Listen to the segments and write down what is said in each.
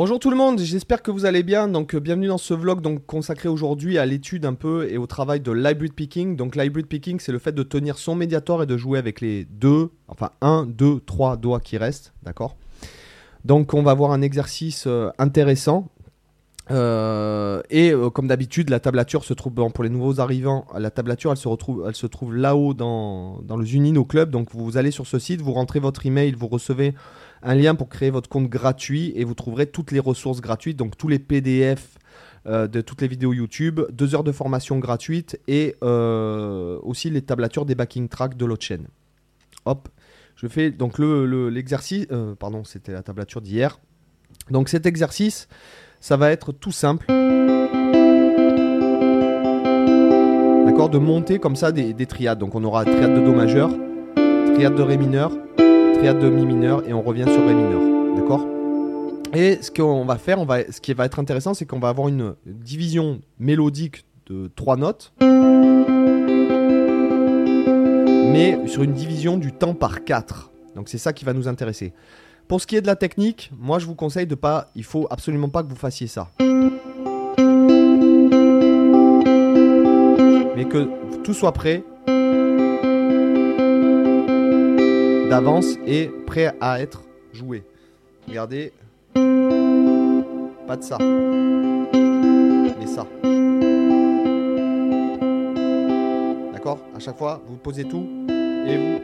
Bonjour tout le monde, j'espère que vous allez bien. Donc euh, bienvenue dans ce vlog donc consacré aujourd'hui à l'étude un peu et au travail de l'hybrid picking. Donc l'hybrid picking, c'est le fait de tenir son médiator et de jouer avec les deux, enfin un, deux, trois doigts qui restent, d'accord? Donc on va voir un exercice euh, intéressant. Euh, et comme d'habitude, la tablature se trouve pour les nouveaux arrivants. La tablature, elle se retrouve, elle se trouve là-haut dans, dans le Zunino Club. Donc vous allez sur ce site, vous rentrez votre email, vous recevez un lien pour créer votre compte gratuit et vous trouverez toutes les ressources gratuites, donc tous les PDF euh, de toutes les vidéos YouTube, deux heures de formation gratuite et euh, aussi les tablatures des backing tracks de l'autre chaîne. Hop, je fais donc le- l'exercice, euh, pardon, c'était la tablature d'hier. Donc cet exercice, ça va être tout simple. D'accord, de monter comme ça des triades. Donc on aura triade de Do majeur, triade de Ré mineur, triade de Mi mineur et on revient sur Ré mineur. D'accord? Et ce qu'on va faire, on va, ce qui va être intéressant, c'est qu'on va avoir une division mélodique de trois notes, mais sur une division du temps par 4. Donc c'est ça qui va nous intéresser. Pour ce qui est de la technique, moi je vous conseille de pas, il faut absolument pas que vous fassiez ça. Mais que tout soit prêt d'avance et prêt à être joué. Regardez, pas de ça, mais ça. D'accord? À chaque fois, vous posez tout et vous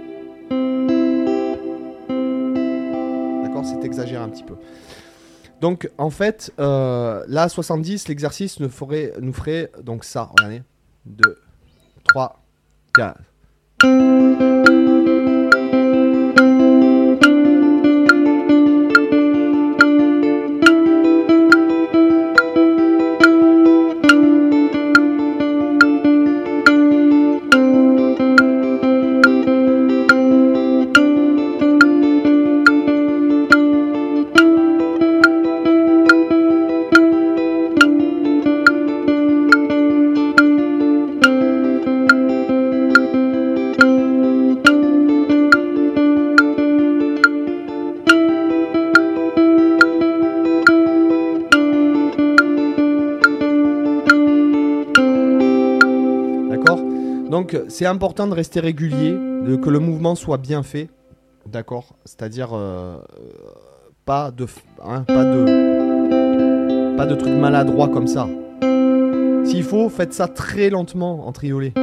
D'accord? C'est exagéré un petit peu. Donc, en fait, euh, là, 70, l'exercice nous ferait, nous ferait donc ça. Regardez. 2, 3, 4. Donc, c'est important de rester régulier, de, que le mouvement soit bien fait. D'accord? C'est-à-dire, euh, pas de. hein, pas de. Pas de trucs maladroits comme ça. S'il faut, faites ça très lentement en triolet.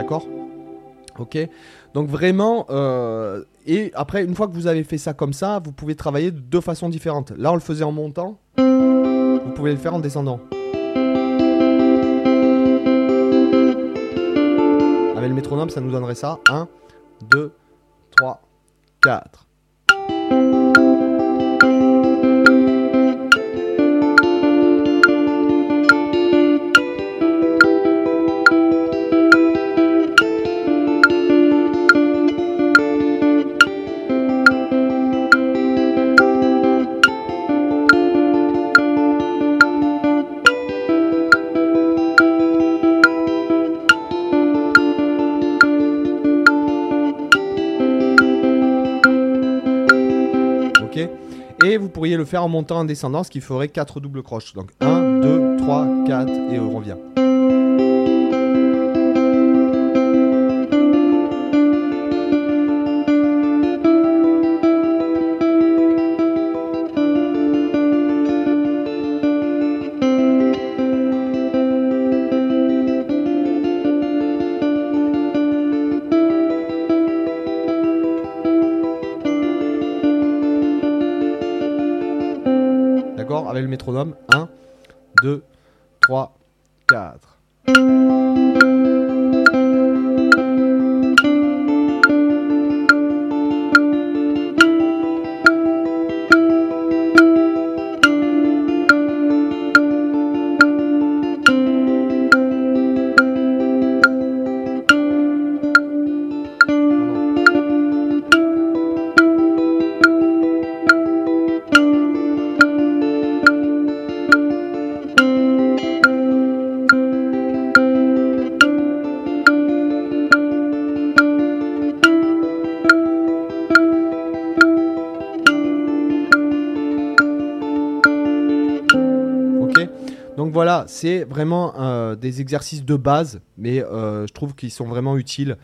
D'accord? Ok Donc vraiment, euh, et après, une fois que vous avez fait ça comme ça, vous pouvez travailler de deux façons différentes. Là, on le faisait en montant. Vous pouvez le faire en descendant. Avec le métronome, ça nous donnerait ça. 1, 2, 3, 4. Le faire en montant en descendant, ce qui ferait 4 doubles croches. Donc 1, 2, 3, 4 et on revient. Métronome. 1, 2, 3, 4. Voilà, c'est vraiment euh, des exercices de base, mais euh, je trouve qu'ils sont vraiment utiles.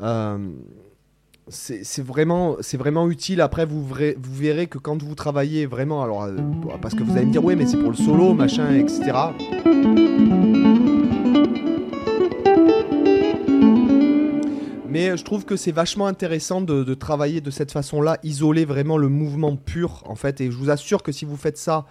Euh, c'est vraiment, utile. Après, vous, verrez, que quand vous travaillez vraiment, alors parce que vous allez me dire, ouais, mais c'est pour le solo, machin, etc. Mais je trouve que c'est vachement intéressant de, travailler de cette façon-là, isoler vraiment le mouvement pur, en fait. Et je vous assure que si vous faites ça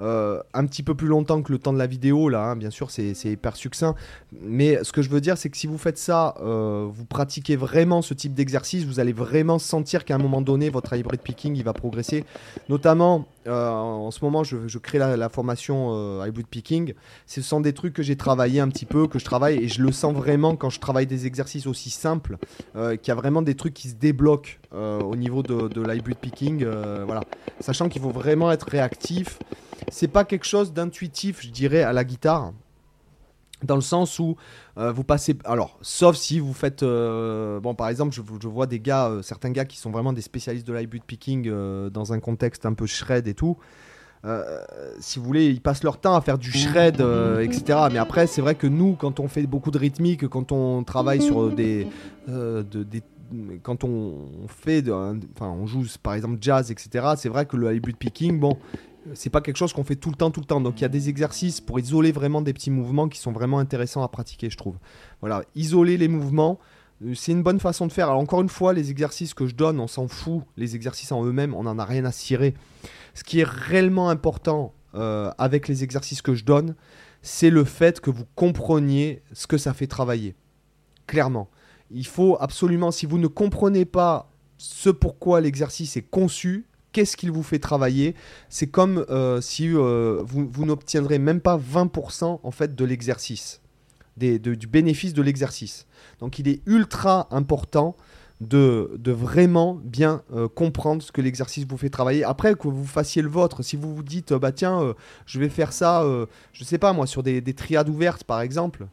euh, un petit peu plus longtemps que le temps de la vidéo, là, hein, bien sûr, c'est hyper succinct. Mais ce que je veux dire, c'est que si vous faites ça, euh, vous pratiquez vraiment ce type d'exercice, vous allez vraiment sentir qu'à un moment donné, votre hybrid picking, il va progresser. Notamment, euh, en ce moment, je, crée la, formation hybrid picking. Ce sont des trucs que j'ai travaillé un petit peu, que je travaille, et je le sens vraiment quand je travaille des exercices aussi simples, qu'il y a vraiment des trucs qui se débloquent au niveau de, de l'hybrid picking. voilà. Sachant qu'il faut vraiment être réactif c'est pas quelque chose d'intuitif, je dirais, à la guitare. Dans le sens où euh, vous passez. Alors, sauf si vous faites. Euh, bon, par exemple, je, vois des gars, euh, certains gars qui sont vraiment des spécialistes de l'hybrid picking dans un contexte un peu shred et tout. si vous voulez, ils passent leur temps à faire du shred, etc. Mais après, c'est vrai que nous, quand on fait beaucoup de rythmique, quand on travaille sur des quand on, fait, enfin, on joue par exemple jazz, etc. C'est vrai que le hybrid picking, bon, c'est pas quelque chose qu'on fait tout le temps, tout le temps. Donc il y a des exercices pour isoler vraiment des petits mouvements qui sont vraiment intéressants à pratiquer, je trouve. Voilà, isoler les mouvements, euh, c'est une bonne façon de faire. Alors encore une fois, les exercices que je donne, on s'en fout. Les exercices en eux-mêmes, on n'en a rien à cirer. Ce qui est réellement important euh, avec les exercices que je donne, c'est le fait que vous compreniez ce que ça fait travailler. Clairement. Il faut absolument, si vous ne comprenez pas ce pourquoi l'exercice est conçu, qu'est-ce qu'il vous fait travailler. C'est comme euh, si euh, vous, n'obtiendrez même pas 20% en fait de l'exercice, du bénéfice de l'exercice. Donc il est ultra important de, vraiment bien euh, comprendre ce que l'exercice vous fait travailler. Après, que vous fassiez le vôtre, si vous vous dites, bah tiens, je vais faire ça, je sais pas moi, sur des triades ouvertes par exemple.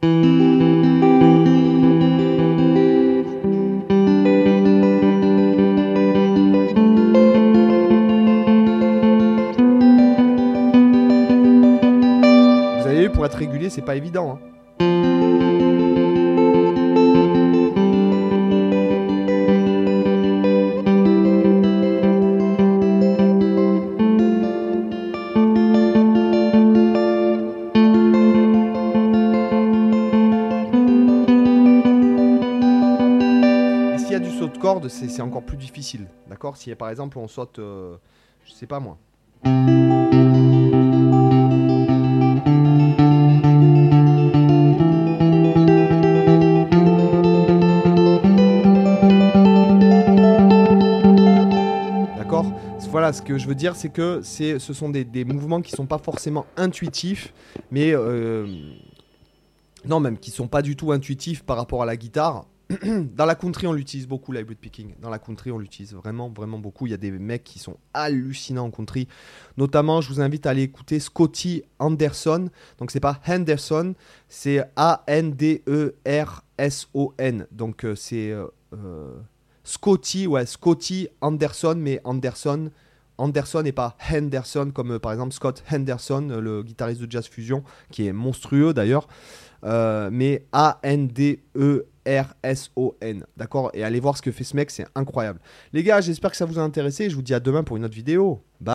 Régulier, c'est pas évident. Hein. S'il y a du saut de corde, c'est encore plus difficile. D'accord? Si par exemple on saute, euh, je sais pas moi. Ce que je veux dire, c'est que ce sont des, mouvements qui sont pas forcément intuitifs, mais euh, non, même qui sont pas du tout intuitifs par rapport à la guitare. Dans la country, on l'utilise beaucoup, l'hybrid picking. Dans la country, on l'utilise vraiment, vraiment beaucoup. Il y a des mecs qui sont hallucinants en country. Notamment, je vous invite à aller écouter Scotty Anderson. Donc, c'est pas Henderson, c'est A-N-D-E-R-S-O-N. Donc, euh, c'est. Euh, Scotty, ouais, Scotty Anderson, mais Anderson, Anderson et pas Henderson, comme euh, par exemple Scott Henderson, euh, le guitariste de Jazz Fusion, qui est monstrueux d'ailleurs, euh, mais A-N-D-E-R-S-O-N, d'accord? Et allez voir ce que fait ce mec, c'est incroyable. Les gars, j'espère que ça vous a intéressé, je vous dis à demain pour une autre vidéo. Bye